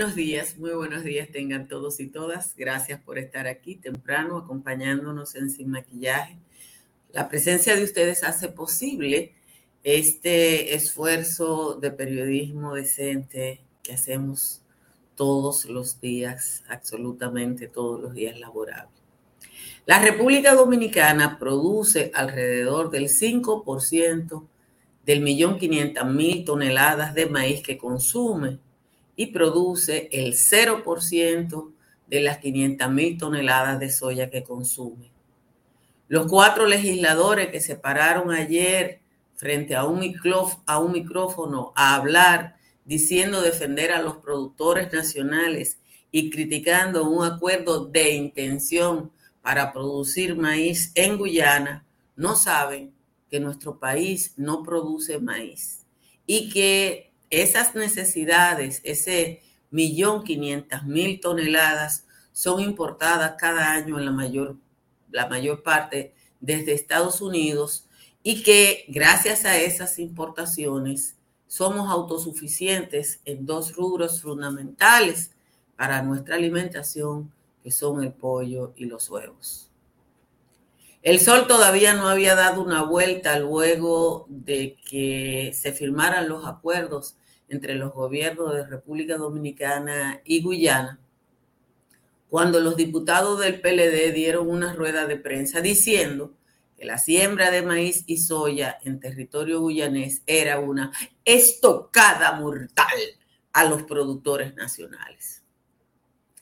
Buenos días, muy buenos días tengan todos y todas. Gracias por estar aquí temprano acompañándonos en Sin Maquillaje. La presencia de ustedes hace posible este esfuerzo de periodismo decente que hacemos todos los días, absolutamente todos los días laborables. La República Dominicana produce alrededor del 5% del millón quinientas mil toneladas de maíz que consume y produce el 0% de las 500 mil toneladas de soya que consume. Los cuatro legisladores que se pararon ayer frente a un, a un micrófono a hablar diciendo defender a los productores nacionales y criticando un acuerdo de intención para producir maíz en Guyana, no saben que nuestro país no produce maíz y que esas necesidades, ese millón quinientas mil toneladas, son importadas cada año en la mayor, la mayor parte desde Estados Unidos y que gracias a esas importaciones somos autosuficientes en dos rubros fundamentales para nuestra alimentación, que son el pollo y los huevos. El sol todavía no había dado una vuelta luego de que se firmaran los acuerdos entre los gobiernos de República Dominicana y Guyana, cuando los diputados del PLD dieron una rueda de prensa diciendo que la siembra de maíz y soya en territorio guyanés era una estocada mortal a los productores nacionales.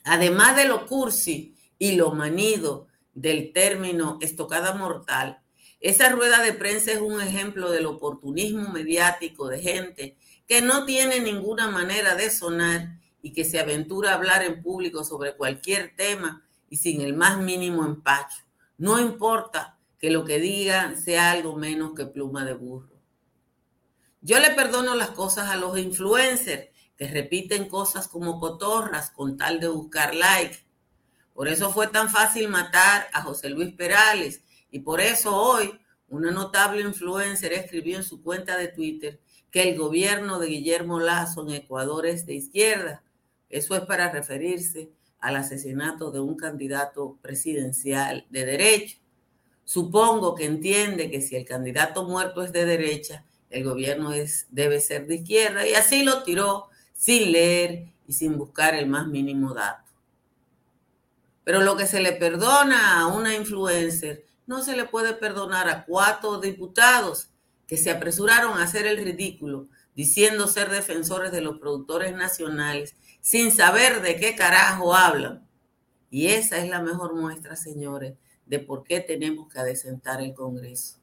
Además de lo cursi y lo manido del término estocada mortal, esa rueda de prensa es un ejemplo del oportunismo mediático de gente que no tiene ninguna manera de sonar y que se aventura a hablar en público sobre cualquier tema y sin el más mínimo empacho. No importa que lo que diga sea algo menos que pluma de burro. Yo le perdono las cosas a los influencers que repiten cosas como cotorras con tal de buscar like. Por eso fue tan fácil matar a José Luis Perales y por eso hoy una notable influencer escribió en su cuenta de Twitter que el gobierno de Guillermo Lazo en Ecuador es de izquierda. Eso es para referirse al asesinato de un candidato presidencial de derecha. Supongo que entiende que si el candidato muerto es de derecha, el gobierno es, debe ser de izquierda y así lo tiró sin leer y sin buscar el más mínimo dato. Pero lo que se le perdona a una influencer no se le puede perdonar a cuatro diputados que se apresuraron a hacer el ridículo diciendo ser defensores de los productores nacionales sin saber de qué carajo hablan. Y esa es la mejor muestra, señores, de por qué tenemos que adecentar el Congreso.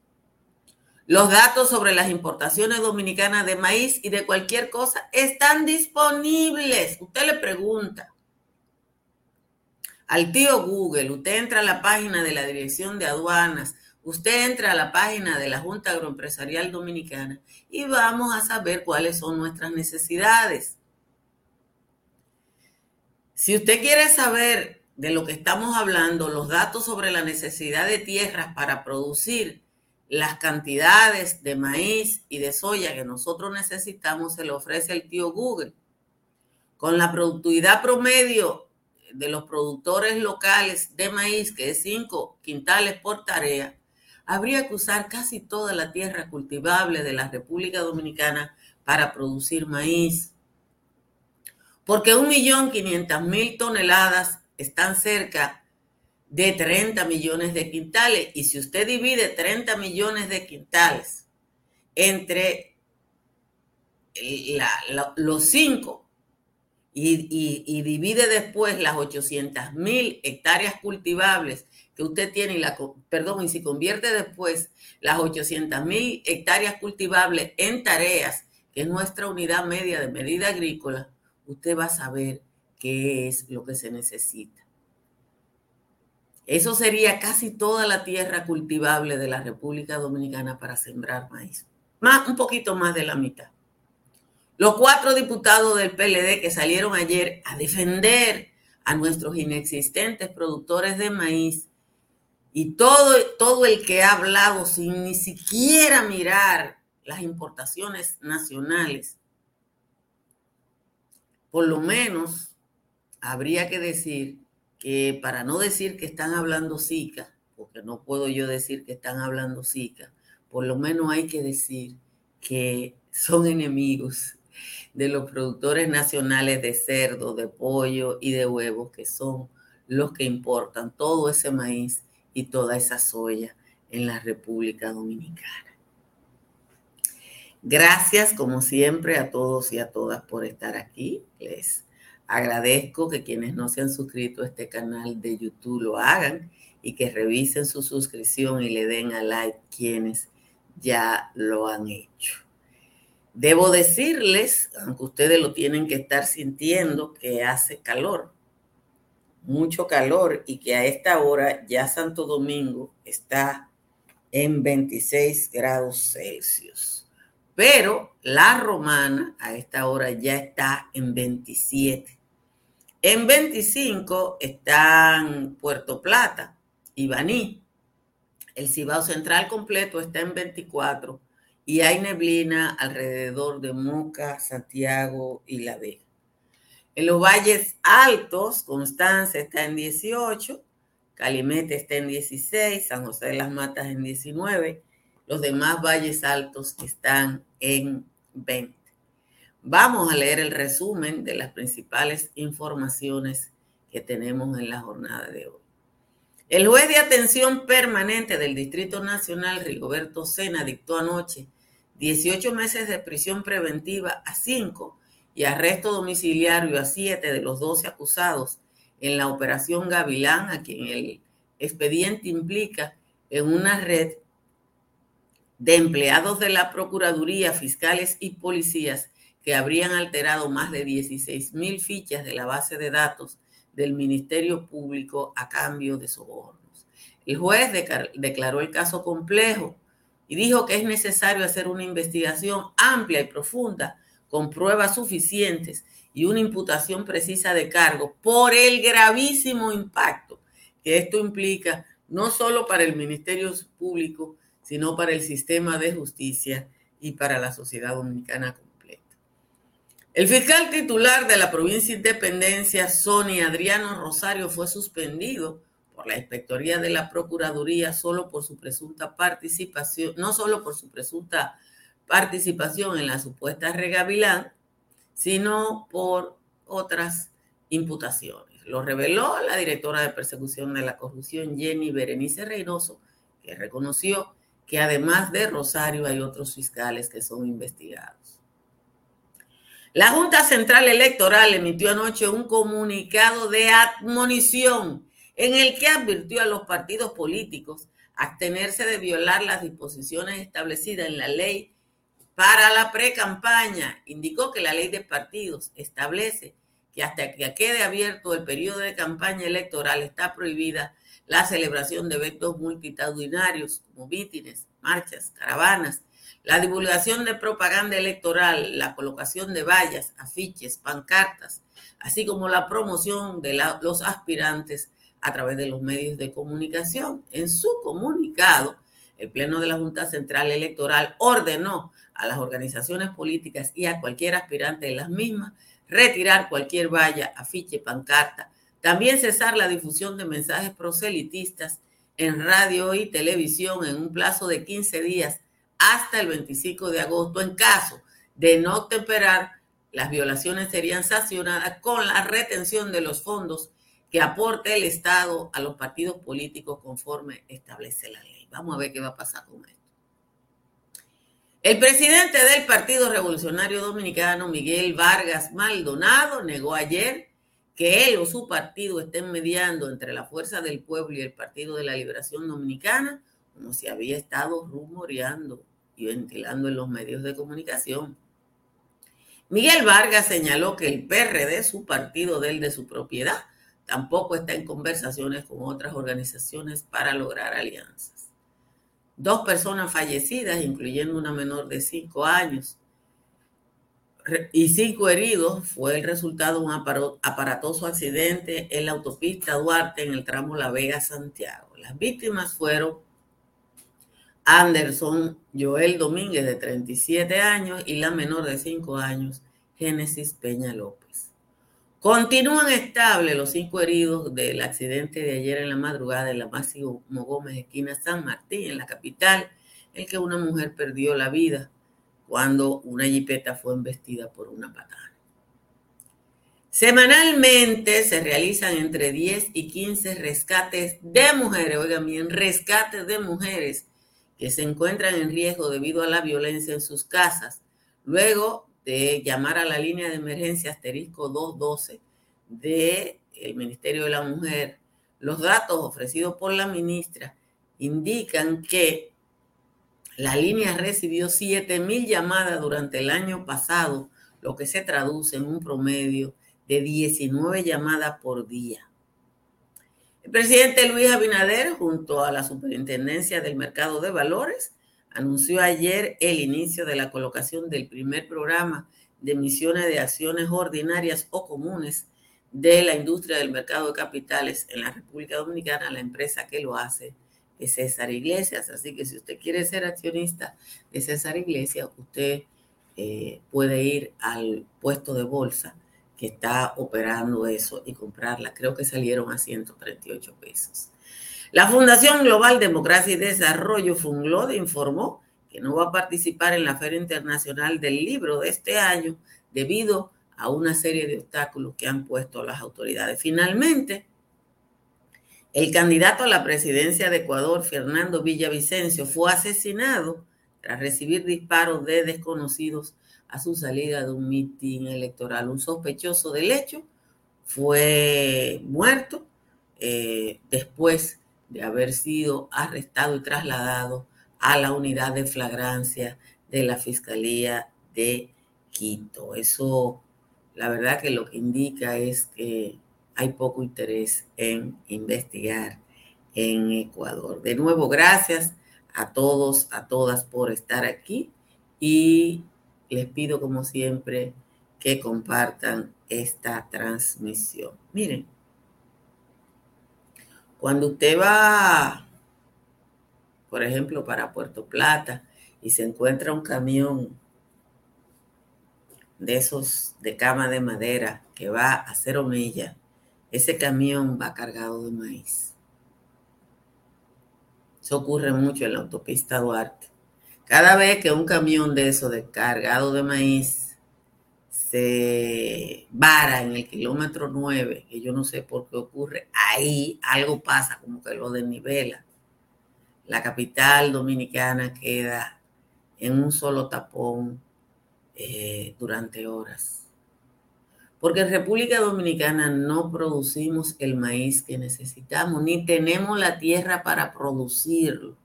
Los datos sobre las importaciones dominicanas de maíz y de cualquier cosa están disponibles. Usted le pregunta al tío Google, usted entra a la página de la Dirección de Aduanas, Usted entra a la página de la Junta Agroempresarial Dominicana y vamos a saber cuáles son nuestras necesidades. Si usted quiere saber de lo que estamos hablando, los datos sobre la necesidad de tierras para producir las cantidades de maíz y de soya que nosotros necesitamos, se le ofrece el tío Google. Con la productividad promedio de los productores locales de maíz, que es 5 quintales por tarea, habría que usar casi toda la tierra cultivable de la República Dominicana para producir maíz. Porque un millón quinientas mil toneladas están cerca de 30 millones de quintales. Y si usted divide 30 millones de quintales entre los cinco y, divide después las 800 mil hectáreas cultivables que usted tiene, y perdón, y si convierte después las 800 mil hectáreas cultivables en tareas, que es nuestra unidad media de medida agrícola, usted va a saber qué es lo que se necesita. Eso sería casi toda la tierra cultivable de la República Dominicana para sembrar maíz. Más, un poquito más de la mitad. Los cuatro diputados del PLD que salieron ayer a defender a nuestros inexistentes productores de maíz y todo, todo el que ha hablado sin ni siquiera mirar las importaciones nacionales, por lo menos habría que decir que para no decir que están hablando Zika, porque no puedo yo decir que están hablando Zika, por lo menos hay que decir que son enemigos de los productores nacionales de cerdo, de pollo y de huevos, que son los que importan todo ese maíz y toda esa soya en la República Dominicana. Gracias, como siempre, a todos y a todas por estar aquí. Les agradezco que quienes no se han suscrito a este canal de YouTube lo hagan y que revisen su suscripción y le den a like quienes ya lo han hecho. Debo decirles, aunque ustedes lo tienen que estar sintiendo, que hace calor, mucho calor y que a esta hora ya Santo Domingo está en 26 grados Celsius. Pero la romana a esta hora ya está en 27. En 25 están Puerto Plata y Baní. El Cibao Central completo está en 24 y hay neblina alrededor de Moca, Santiago y La Vega. En los valles altos, Constanza está en 18, Calimete está en 16, San José de las Matas en 19, los demás valles altos están en 20. Vamos a leer el resumen de las principales informaciones que tenemos en la jornada de hoy. El juez de atención permanente del Distrito Nacional, Rigoberto Sena, dictó anoche 18 meses de prisión preventiva a 5 y arresto domiciliario a 7 de los 12 acusados en la operación Gavilán, a quien el expediente implica en una red de empleados de la Procuraduría, fiscales y policías que habrían alterado más de 16 mil fichas de la base de datos del Ministerio Público a cambio de sobornos. El juez declaró el caso complejo y dijo que es necesario hacer una investigación amplia y profunda con pruebas suficientes y una imputación precisa de cargo por el gravísimo impacto que esto implica no solo para el Ministerio Público, sino para el sistema de justicia y para la sociedad dominicana completa. El fiscal titular de la provincia de Independencia, Sonia Adriano Rosario, fue suspendido la Inspectoría de la Procuraduría solo por su presunta participación, no solo por su presunta participación en la supuesta regavilán, sino por otras imputaciones. Lo reveló la directora de persecución de la corrupción, Jenny Berenice Reynoso, que reconoció que además de Rosario hay otros fiscales que son investigados. La Junta Central Electoral emitió anoche un comunicado de admonición en el que advirtió a los partidos políticos abstenerse de violar las disposiciones establecidas en la ley para la pre-campaña. Indicó que la ley de partidos establece que hasta que quede abierto el periodo de campaña electoral está prohibida la celebración de eventos multitudinarios como mítines, marchas, caravanas, la divulgación de propaganda electoral, la colocación de vallas, afiches, pancartas, así como la promoción de los aspirantes a través de los medios de comunicación. En su comunicado, el Pleno de la Junta Central Electoral ordenó a las organizaciones políticas y a cualquier aspirante de las mismas retirar cualquier valla, afiche, pancarta, también cesar la difusión de mensajes proselitistas en radio y televisión en un plazo de 15 días hasta el 25 de agosto. En caso de no temperar, las violaciones serían sancionadas con la retención de los fondos que aporte el Estado a los partidos políticos conforme establece la ley. Vamos a ver qué va a pasar con esto. El presidente del Partido Revolucionario Dominicano, Miguel Vargas Maldonado, negó ayer que él o su partido estén mediando entre la Fuerza del Pueblo y el Partido de la Liberación Dominicana, como se había estado rumoreando y ventilando en los medios de comunicación. Miguel Vargas señaló que el PRD, su partido del de su propiedad, tampoco está en conversaciones con otras organizaciones para lograr alianzas. Dos personas fallecidas, incluyendo una menor de cinco años, y cinco heridos fue el resultado de un aparatoso accidente en la autopista Duarte en el tramo La Vega-Santiago. Las víctimas fueron Anderson Joel Domínguez, de 37 años, y la menor de 5 años, Génesis Peña López. Continúan estables los cinco heridos del accidente de ayer en la madrugada en la Máximo Gómez, esquina San Martín, en la capital, en que una mujer perdió la vida cuando una jipeta fue embestida por una patada. Semanalmente se realizan entre 10 y 15 rescates de mujeres, oigan bien, rescates de mujeres que se encuentran en riesgo debido a la violencia en sus casas, luego de llamar a la línea de emergencia asterisco 212 del Ministerio de la Mujer, los datos ofrecidos por la ministra indican que la línea recibió 7.000 llamadas durante el año pasado, lo que se traduce en un promedio de 19 llamadas por día. El presidente Luis Abinader, junto a la Superintendencia del Mercado de Valores, anunció ayer el inicio de la colocación del primer programa de emisiones de acciones ordinarias o comunes de la industria del mercado de capitales en la República Dominicana. La empresa que lo hace es César Iglesias. Así que si usted quiere ser accionista de César Iglesias, usted eh, puede ir al puesto de bolsa que está operando eso y comprarla. Creo que salieron a 138 pesos. La Fundación Global Democracia y Desarrollo, FUNGLODE, informó que no va a participar en la Feria Internacional del Libro de este año debido a una serie de obstáculos que han puesto las autoridades. Finalmente, el candidato a la presidencia de Ecuador, Fernando Villavicencio, fue asesinado tras recibir disparos de desconocidos a su salida de un mitin electoral. Un sospechoso del hecho fue muerto eh, después de haber sido arrestado y trasladado a la unidad de flagrancia de la Fiscalía de Quito. Eso, la verdad que lo que indica es que hay poco interés en investigar en Ecuador. De nuevo, gracias a todos, a todas por estar aquí y les pido como siempre que compartan esta transmisión. Miren, cuando usted va, por ejemplo, para Puerto Plata y se encuentra un camión de esos de cama de madera que va a cero millas, ese camión va cargado de maíz. Eso ocurre mucho en la autopista Duarte. Cada vez que un camión de eso de cargado de maíz se vara en el kilómetro 9, que yo no sé por qué ocurre, ahí algo pasa, como que lo desnivela. La capital dominicana queda en un solo tapón eh, durante horas. Porque en República Dominicana no producimos el maíz que necesitamos, ni tenemos la tierra para producirlo.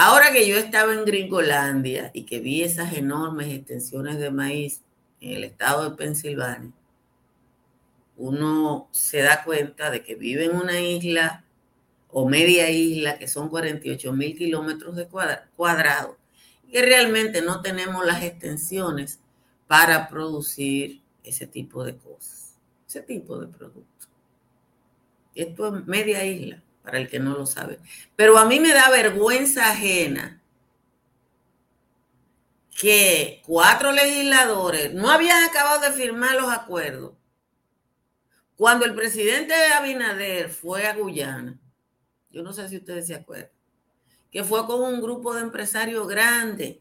Ahora que yo estaba en Gringolandia y que vi esas enormes extensiones de maíz en el estado de Pensilvania, uno se da cuenta de que vive en una isla o media isla que son 48 mil kilómetros de cuadrado y que realmente no tenemos las extensiones para producir ese tipo de cosas, ese tipo de productos. Esto es media isla, para el que no lo sabe. Pero a mí me da vergüenza ajena que cuatro legisladores no habían acabado de firmar los acuerdos cuando el presidente Abinader fue a Guyana. Yo no sé si ustedes se acuerdan, que fue con un grupo de empresarios grandes.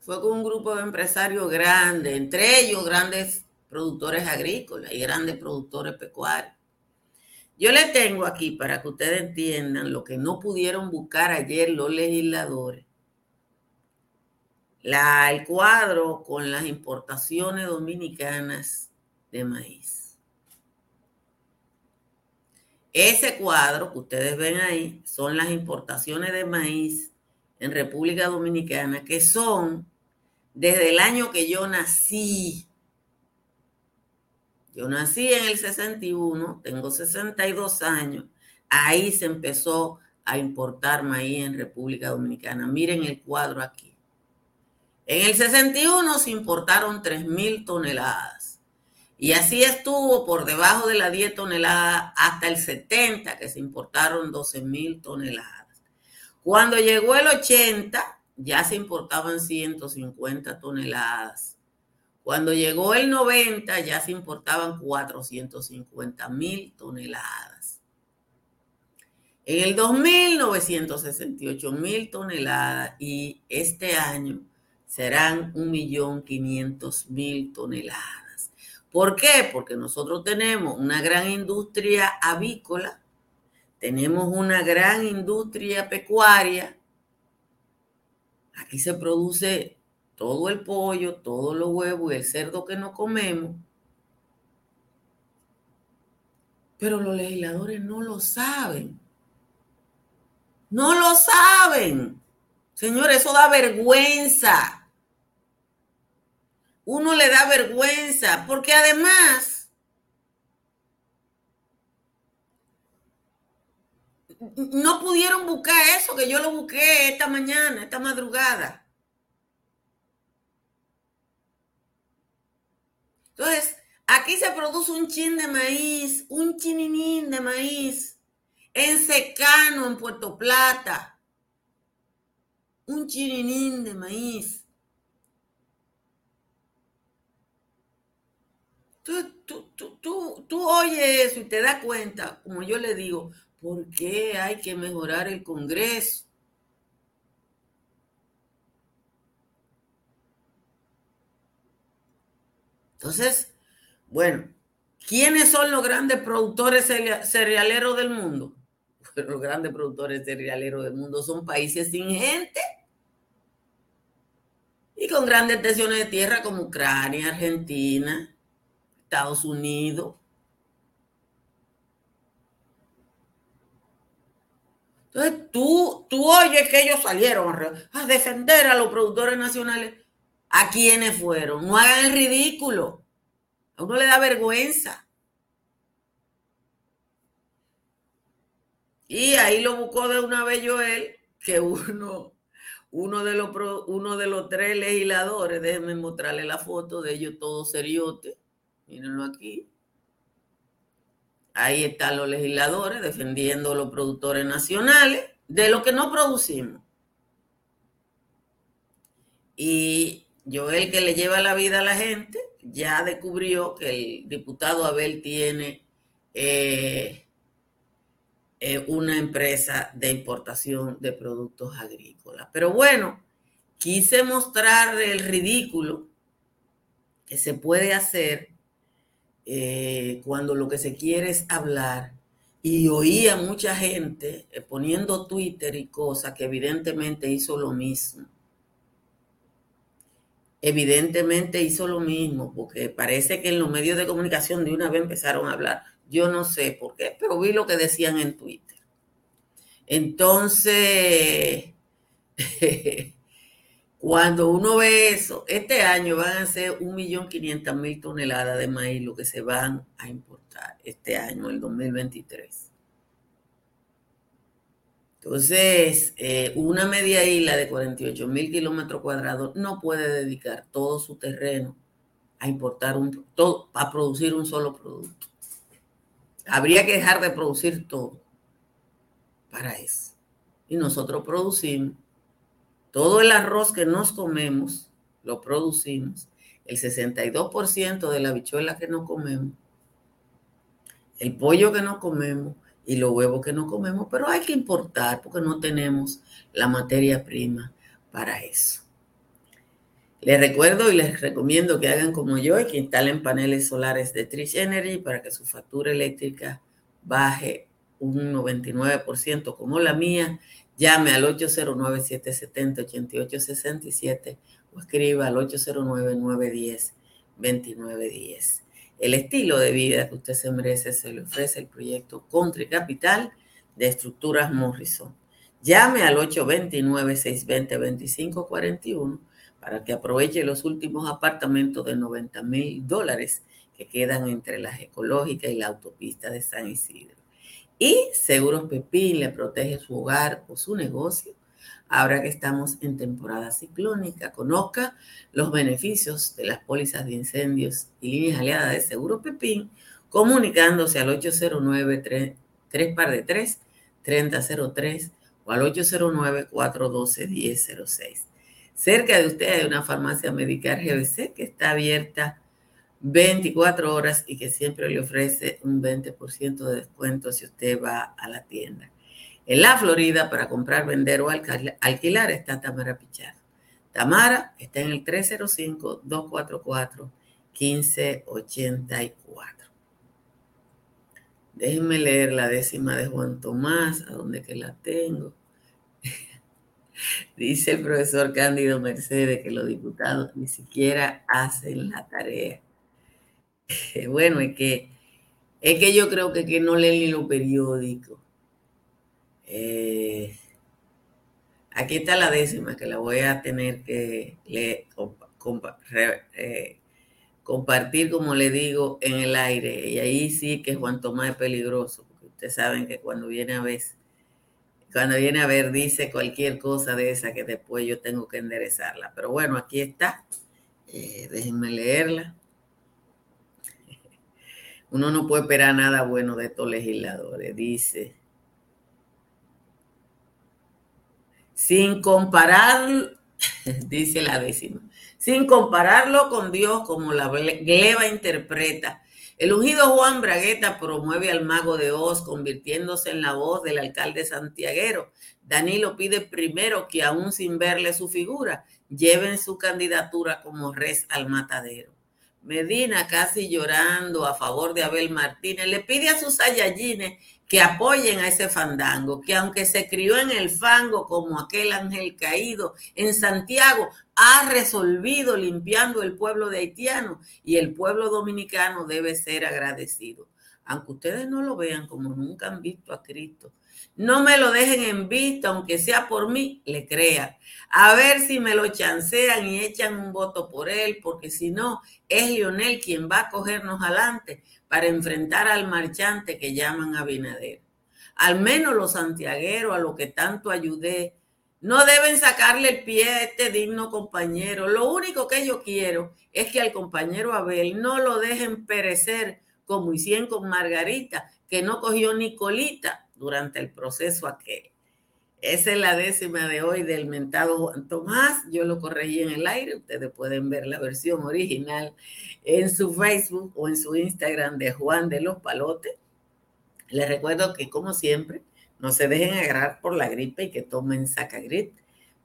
Fue con un grupo de empresarios grandes, entre ellos grandes productores agrícolas y grandes productores pecuarios. Yo le tengo aquí para que ustedes entiendan lo que no pudieron buscar ayer los legisladores. La, el cuadro con las importaciones dominicanas de maíz. Ese cuadro que ustedes ven ahí son las importaciones de maíz en República Dominicana que son desde el año que yo nací yo nací en el 61, tengo 62 años. Aí se empezó a importar maíz en República Dominicana. Miren el cuadro aquí. En el 61 se importaron 3 mil toneladas. Y así estuvo por debajo de las 10 toneladas hasta el 70, que se importaron 12 mil toneladas. Cuando llegó el 80, ya se importaban 150 toneladas. Cuando llegó el 90 ya se importaban 450 mil toneladas. En el 2000, 968 mil toneladas y este año serán 1.500.000 toneladas. ¿Por qué? Porque nosotros tenemos una gran industria avícola, tenemos una gran industria pecuaria. Aquí se produce todo el pollo, todos los huevos y el cerdo que no comemos. Pero los legisladores no lo saben. No lo saben. Señores, eso da vergüenza. Uno le da vergüenza, porque además no pudieron buscar eso, que yo lo busqué esta mañana, esta madrugada. Entonces, aquí se produce un chin de maíz, un chininín de maíz, en secano, en Puerto Plata. Un chininín de maíz. Tú, tú, tú, tú, oyes eso y te das cuenta, como yo le digo, ¿por qué hay que mejorar el Congreso? Entonces, bueno, ¿quiénes son los grandes productores cerealeros del mundo? Los grandes productores cerealeros del mundo son países sin gente y con grandes tensiones de tierra como Ucrania, Argentina, Estados Unidos. Entonces tú, tú oyes que ellos salieron a defender a los productores nacionales a quienes fueron. No hagan el ridículo. A uno le da vergüenza. Y ahí lo buscó de una vez Joel, que uno, uno, de los, uno de los tres legisladores, déjenme mostrarle la foto de ellos todos seriotes. Mírenlo aquí. Ahí están los legisladores defendiendo a los productores nacionales de lo que no producimos. Y Joel, que le lleva la vida a la gente, ya descubrió que el diputado Abel tiene eh, eh, una empresa de importación de productos agrícolas. Pero bueno, quise mostrar el ridículo que se puede hacer eh, cuando lo que se quiere es hablar. Y oía mucha gente poniendo Twitter y cosas que evidentemente hizo lo mismo evidentemente hizo lo mismo, porque parece que en los medios de comunicación de una vez empezaron a hablar. Yo no sé por qué, pero vi lo que decían en Twitter. Entonces, cuando uno ve eso, este año van a ser 1.500.000 toneladas de maíz lo que se van a importar este año, el 2023. Entonces, eh, una media isla de 48 mil kilómetros cuadrados no puede dedicar todo su terreno a importar un, todo, a producir un solo producto. Habría que dejar de producir todo para eso. Y nosotros producimos todo el arroz que nos comemos, lo producimos. El 62% de la bichuela que nos comemos, el pollo que nos comemos, y los huevos que no comemos, pero hay que importar porque no tenemos la materia prima para eso. Les recuerdo y les recomiendo que hagan como yo y que instalen paneles solares de Trish Energy para que su factura eléctrica baje un 99% como la mía. Llame al 809-770-8867 o escriba al 809-910-2910. El estilo de vida que usted se merece se le ofrece el proyecto Country Capital de Estructuras Morrison. Llame al 829-620-2541 para que aproveche los últimos apartamentos de 90 mil dólares que quedan entre las ecológicas y la autopista de San Isidro. Y Seguros Pepín le protege su hogar o su negocio ahora que estamos en temporada ciclónica, conozca los beneficios de las pólizas de incendios y líneas aliadas de Seguro Pepín, comunicándose al 809 3 par de 3 3003 o al 809-412-1006. Cerca de usted hay una farmacia Medicar GBC que está abierta 24 horas y que siempre le ofrece un 20% de descuento si usted va a la tienda. En la Florida, para comprar, vender o alquilar, está Tamara Pichardo. Tamara está en el 305-244-1584. Déjenme leer la décima de Juan Tomás, a donde que la tengo. Dice el profesor Cándido Mercedes que los diputados ni siquiera hacen la tarea. Bueno, es que, es que yo creo que, que no leen ni los periódicos. Eh, aquí está la décima que la voy a tener que eh, compartir, como le digo, en el aire. Y ahí sí que Juan Tomás es peligroso, porque ustedes saben que cuando viene a ver cuando viene a ver, dice cualquier cosa de esa que después yo tengo que enderezarla. Pero bueno, aquí está. Eh, déjenme leerla. Uno no puede esperar nada bueno de estos legisladores. Dice, sin comparar, dice la décima, sin compararlo con Dios como la gleba interpreta el ungido Juan Bragueta promueve al mago de Oz, convirtiéndose en la voz del alcalde santiaguero. Danilo pide primero que, aún sin verle su figura, lleven su candidatura como res al matadero. Medina, casi llorando a favor de Abel Martínez, le pide a sus ayayines que apoyen a ese fandango, que aunque se crió en el fango como aquel ángel caído en Santiago, ha resolvido limpiando el pueblo de haitiano y el pueblo dominicano debe ser agradecido. Aunque ustedes no lo vean como nunca han visto a Cristo, no me lo dejen en vista, aunque sea por mí, le crean. A ver si me lo chancean y echan un voto por él, porque si no, es Lionel quien va a cogernos adelante para enfrentar al marchante que llaman Abinader. Al menos los santiagueros a los que tanto ayudé no deben sacarle el pie a este digno compañero. Lo único que yo quiero es que al compañero Abel no lo dejen perecer como hicieron con Margarita, que no cogió ni colita durante el proceso aquel. Esa es la décima de hoy del mentado Juan Tomás. Yo lo corregí en el aire. Ustedes pueden ver la versión original en su Facebook o en su Instagram de Juan de los Palotes. Les recuerdo que, como siempre, no se dejen agarrar por la gripe y que tomen Sacagrip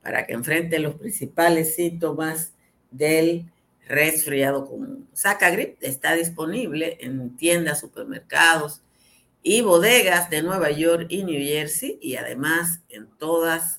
para que enfrenten los principales síntomas del resfriado común. Sacagrip está disponible en tiendas, supermercados, y bodegas de Nueva York y New Jersey y además en todas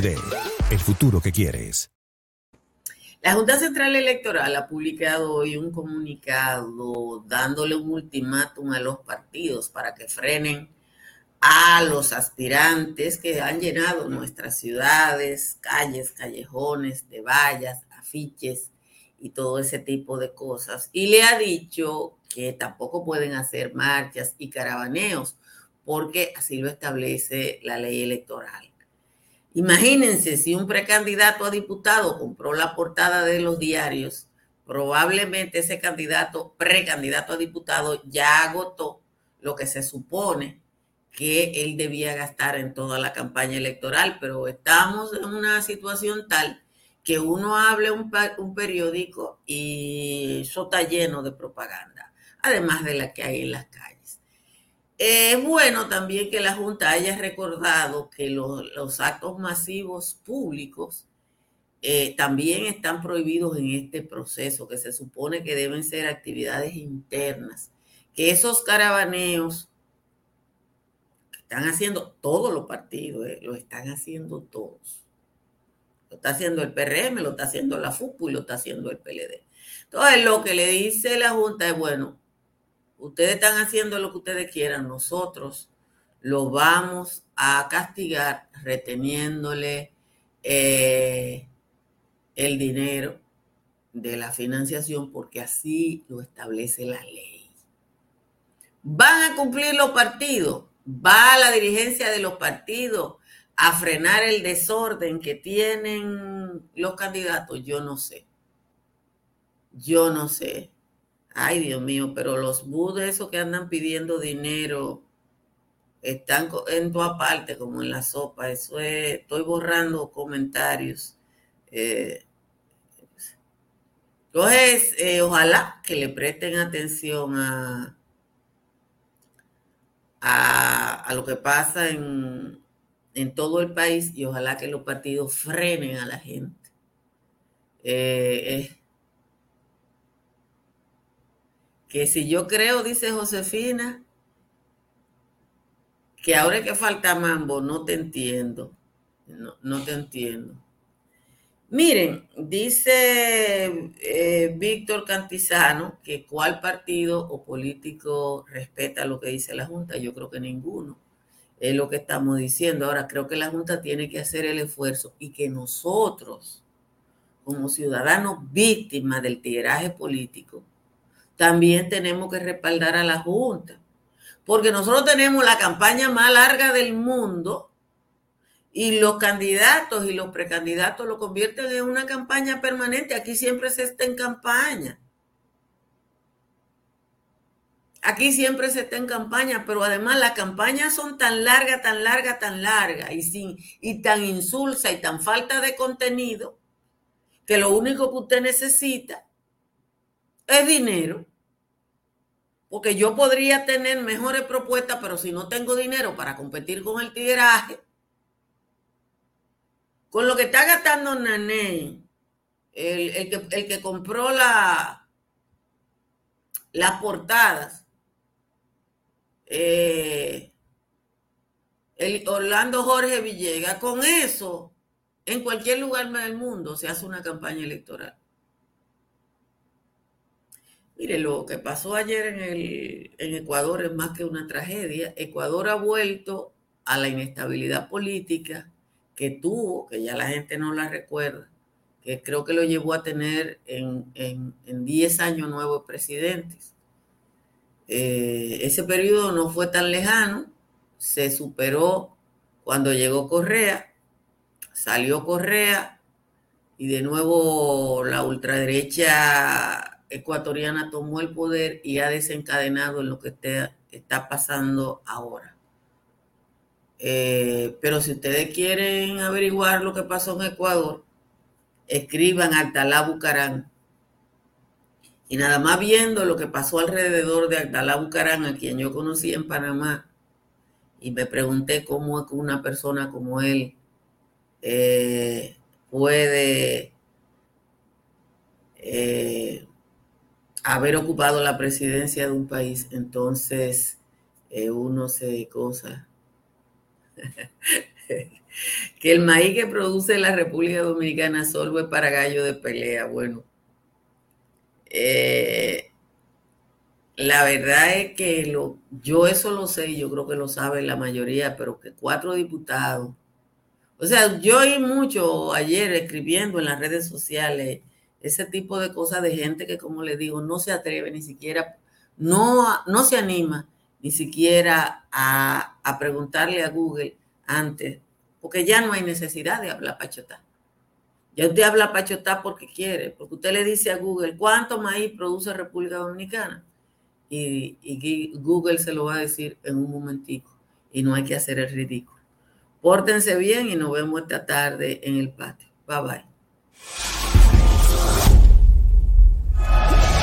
el futuro que quieres. La Junta Central Electoral ha publicado hoy un comunicado dándole un ultimátum a los partidos para que frenen a los aspirantes que han llenado nuestras ciudades, calles, callejones, de vallas, afiches y todo ese tipo de cosas. Y le ha dicho que tampoco pueden hacer marchas y caravaneos porque así lo establece la ley electoral. Imagínense si un precandidato a diputado compró la portada de los diarios, probablemente ese candidato, precandidato a diputado, ya agotó lo que se supone que él debía gastar en toda la campaña electoral, pero estamos en una situación tal que uno hable un, un periódico y eso está lleno de propaganda, además de la que hay en las calles. Es bueno también que la Junta haya recordado que los, actos masivos públicos eh, también están prohibidos en este proceso, que se supone que deben ser actividades internas, que esos caravaneos que están haciendo todos los partidos, eh, lo están haciendo todos. Lo está haciendo el PRM, lo está haciendo la FUPU y lo está haciendo el PLD. Entonces, lo que le dice la Junta es, bueno, Ustedes están haciendo lo que ustedes quieran, nosotros lo vamos a castigar reteniéndole eh, el dinero de la financiación porque así lo establece la ley. Van a cumplir los partidos, va la dirigencia de los partidos a frenar el desorden que tienen los candidatos, yo no sé. Yo no sé. Ay, Dios mío, pero los budes esos que andan pidiendo dinero están en toda parte, como en la sopa. Eso es, estoy borrando comentarios. Eh, entonces, eh, ojalá que le presten atención a, a, lo que pasa en, todo el país y ojalá que los partidos frenen a la gente. Eh, que si yo creo, dice Josefina, que ahora que falta mambo, no te entiendo. no te entiendo. Miren, dice eh, Víctor Cantizano que cuál partido o político respeta lo que dice la Junta. Yo creo que ninguno. Es lo que estamos diciendo. Ahora, creo que la Junta tiene que hacer el esfuerzo y que nosotros, como ciudadanos víctimas del tiraje político, también tenemos que respaldar a la Junta. Porque nosotros tenemos la campaña más larga del mundo y los candidatos y los precandidatos lo convierten en una campaña permanente. Aquí siempre se está en campaña. Aquí siempre se está en campaña, pero además las campañas son tan largas, tan largas, tan largas y, y tan insulsa y tan falta de contenido que lo único que usted necesita es dinero. Porque yo podría tener mejores propuestas, pero si no tengo dinero para competir con el tiraje, con lo que está gastando Nané, el, que, compró la, las portadas, eh, el Orlando Jorge Villegas, con eso, en cualquier lugar del mundo se hace una campaña electoral. Mire, lo que pasó ayer en, el, en Ecuador es más que una tragedia. Ecuador ha vuelto a la inestabilidad política que tuvo, que ya la gente no la recuerda, que creo que lo llevó a tener en, en, 10 años nuevos presidentes. Eh, ese periodo no fue tan lejano, se superó cuando llegó Correa, salió Correa y de nuevo la ultraderecha ecuatoriana tomó el poder y ha desencadenado en lo que está, está pasando ahora. Eh, pero si ustedes quieren averiguar lo que pasó en Ecuador, escriban Altalá Bucarán. Y nada más viendo lo que pasó alrededor de Altalá Bucarán, a quien yo conocí en Panamá, y me pregunté cómo una persona como él eh, puede eh, haber ocupado la presidencia de un país, entonces uno se cosa que el maíz que produce la República Dominicana solo es para gallo de pelea. Bueno, eh, la verdad es que lo, yo eso lo sé, yo creo que lo sabe la mayoría, pero que cuatro diputados, o sea, yo oí mucho ayer escribiendo en las redes sociales ese tipo de cosas de gente que, como le digo, no se atreve ni siquiera, no, no se anima ni siquiera a, preguntarle a Google antes, porque ya no hay necesidad de hablar pachotá. Ya usted habla pachotá porque quiere, porque usted le dice a Google cuánto maíz produce República Dominicana y, y Google se lo va a decir en un momentico y no hay que hacer el ridículo. Pórtense bien y nos vemos esta tarde en el patio. Bye bye.